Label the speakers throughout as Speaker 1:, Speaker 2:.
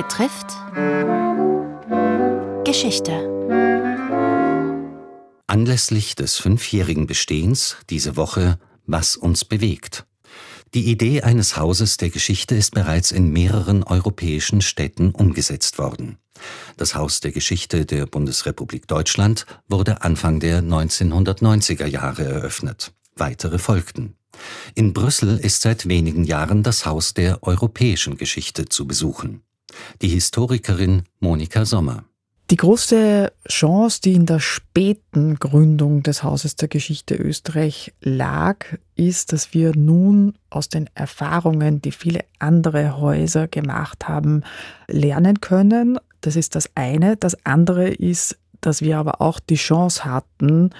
Speaker 1: betrifft Geschichte.
Speaker 2: Anlässlich des fünfjährigen Bestehens diese Woche Was uns bewegt. Die Idee eines Hauses der Geschichte ist bereits in mehreren europäischen Städten umgesetzt worden. Das Haus der Geschichte der Bundesrepublik Deutschland wurde Anfang der 1990er Jahre eröffnet. Weitere folgten. In Brüssel ist seit wenigen Jahren das Haus der europäischen Geschichte zu besuchen. Die Historikerin Monika Sommer.
Speaker 3: Die große Chance, die in der späten Gründung des Hauses der Geschichte Österreich lag, ist, dass wir nun aus den Erfahrungen, die viele andere Häuser gemacht haben, lernen können. Das ist das eine. Das andere ist, dass wir aber auch die Chance hatten,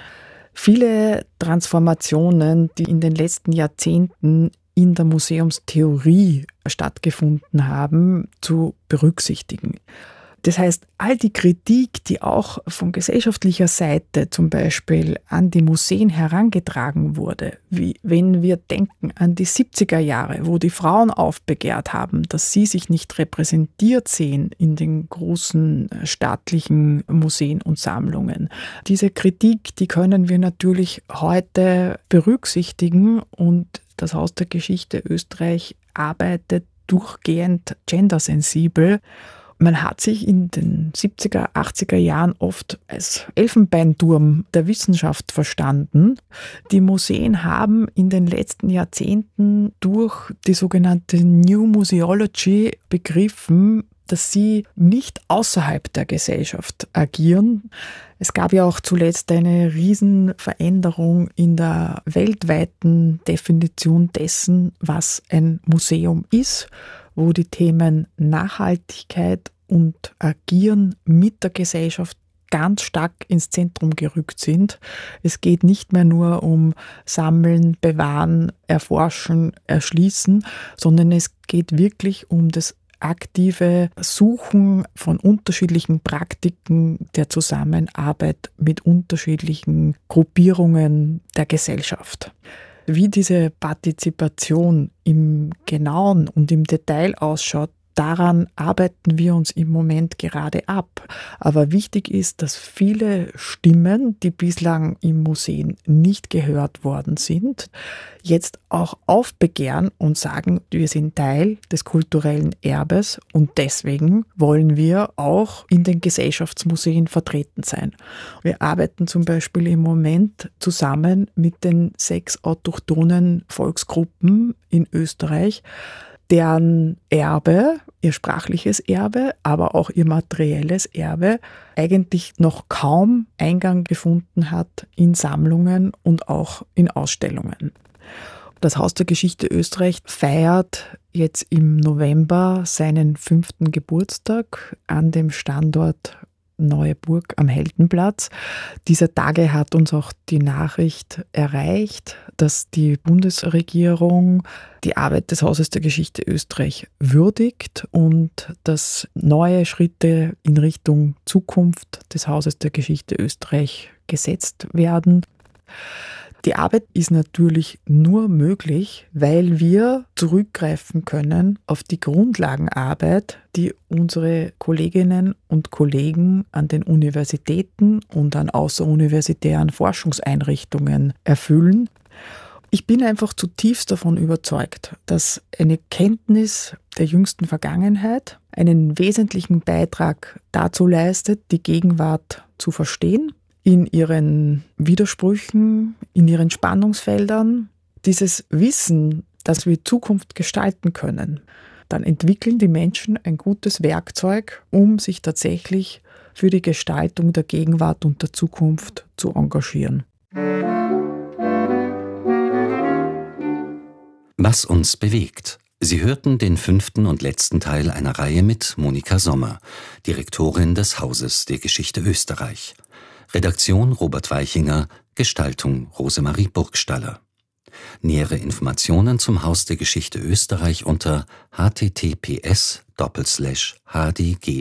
Speaker 3: viele Transformationen, die in den letzten Jahrzehnten in der Museumstheorie stattgefunden haben, zu berücksichtigen. Das heißt, all die Kritik, die auch von gesellschaftlicher Seite zum Beispiel an die Museen herangetragen wurde, wie wenn wir denken an die 70er Jahre, wo die Frauen aufbegehrt haben, dass sie sich nicht repräsentiert sehen in den großen äh, staatlichen Museen und Sammlungen. Diese Kritik, die können wir natürlich heute berücksichtigen und das Haus der Geschichte Österreich arbeitet durchgehend gendersensibel man hat sich in den 70er, 80er Jahren oft als Elfenbeinturm der Wissenschaft verstanden. Die Museen haben in den letzten Jahrzehnten durch die sogenannte New Museology begriffen, dass sie nicht außerhalb der Gesellschaft agieren. Es gab ja auch zuletzt eine Riesenveränderung in der weltweiten Definition dessen, was ein Museum ist wo die Themen Nachhaltigkeit und Agieren mit der Gesellschaft ganz stark ins Zentrum gerückt sind. Es geht nicht mehr nur um Sammeln, Bewahren, Erforschen, Erschließen, sondern es geht wirklich um das aktive Suchen von unterschiedlichen Praktiken der Zusammenarbeit mit unterschiedlichen Gruppierungen der Gesellschaft. Wie diese Partizipation im Genauen und im Detail ausschaut, daran arbeiten wir uns im Moment gerade ab. Aber wichtig ist, dass viele Stimmen, die bislang im Museum nicht gehört worden sind, jetzt auch aufbegehren und sagen, wir sind Teil des kulturellen Erbes und deswegen wollen wir auch in den Gesellschaftsmuseen vertreten sein. Wir arbeiten zum Beispiel im Moment zusammen mit den sechs autochthonen Volksgruppen in Österreich, deren Erbe, ihr sprachliches Erbe, aber auch ihr materielles Erbe eigentlich noch kaum Eingang gefunden hat in Sammlungen und auch in Ausstellungen. Das Haus der Geschichte Österreich feiert jetzt im November seinen fünften Geburtstag an dem Standort Neue Burg am Heldenplatz. Dieser Tage hat uns auch die Nachricht erreicht, dass die Bundesregierung die Arbeit des Hauses der Geschichte Österreich würdigt und dass neue Schritte in Richtung Zukunft des Hauses der Geschichte Österreich gesetzt werden. Die Arbeit ist natürlich nur möglich, weil wir zurückgreifen können auf die Grundlagenarbeit, die unsere Kolleginnen und Kollegen an den Universitäten und an außeruniversitären Forschungseinrichtungen erfüllen. Ich bin einfach zutiefst davon überzeugt, dass eine Kenntnis der jüngsten Vergangenheit einen wesentlichen Beitrag dazu leistet, die Gegenwart zu verstehen in ihren Widersprüchen, in ihren Spannungsfeldern, dieses Wissen, dass wir Zukunft gestalten können, dann entwickeln die Menschen ein gutes Werkzeug, um sich tatsächlich für die Gestaltung der Gegenwart und der Zukunft zu engagieren.
Speaker 2: Was uns bewegt. Sie hörten den fünften und letzten Teil einer Reihe mit Monika Sommer, Direktorin des Hauses der Geschichte Österreich. Redaktion Robert Weichinger, Gestaltung Rosemarie Burgstaller. Nähere Informationen zum Haus der Geschichte Österreich unter https hdgoe.at